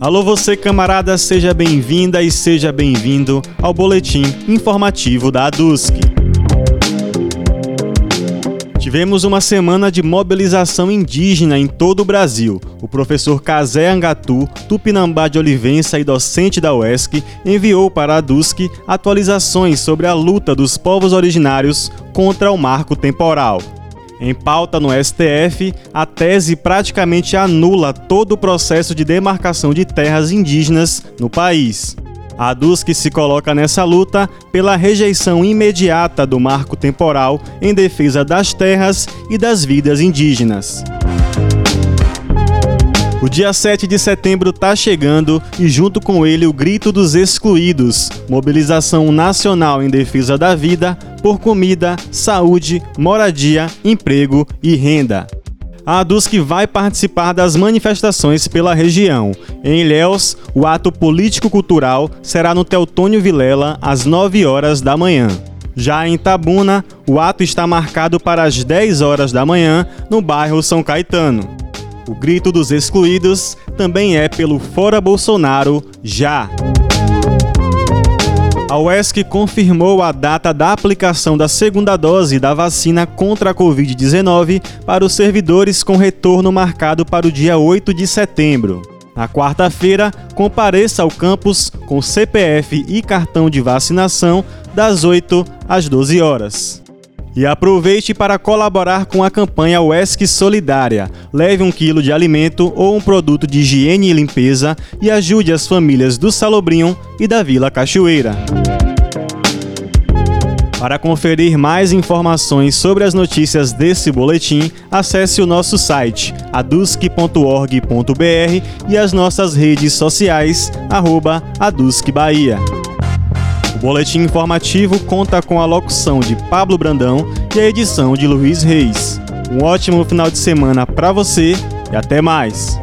Alô você camarada, seja bem-vinda e seja bem-vindo ao boletim informativo da ADUSC. Tivemos uma semana de mobilização indígena em todo o Brasil. O professor Kazé Angatu, tupinambá de Olivença e docente da UESC, enviou para a ADUSC atualizações sobre a luta dos povos originários contra o marco temporal. Em pauta no STF, a tese praticamente anula todo o processo de demarcação de terras indígenas no país. A DUSC se coloca nessa luta pela rejeição imediata do marco temporal em defesa das terras e das vidas indígenas. O dia 7 de setembro está chegando e, junto com ele, o Grito dos Excluídos mobilização nacional em defesa da vida por comida, saúde, moradia, emprego e renda. A ADUSC vai participar das manifestações pela região. Em Ilhéus, o ato político-cultural será no Teutônio Vilela, às 9 horas da manhã. Já em Tabuna, o ato está marcado para as 10 horas da manhã, no bairro São Caetano. O grito dos excluídos também é pelo Fora Bolsonaro já. A UESC confirmou a data da aplicação da segunda dose da vacina contra a Covid-19 para os servidores com retorno marcado para o dia 8 de setembro. Na quarta-feira, compareça ao campus com CPF e cartão de vacinação das 8 às 12 horas. E aproveite para colaborar com a campanha UESC Solidária. Leve um quilo de alimento ou um produto de higiene e limpeza e ajude as famílias do Salobrinho e da Vila Cachoeira. Para conferir mais informações sobre as notícias desse boletim, acesse o nosso site adusc.org.br e as nossas redes sociais, arroba Bahia. O boletim informativo conta com a locução de Pablo Brandão e a edição de Luiz Reis. Um ótimo final de semana para você e até mais!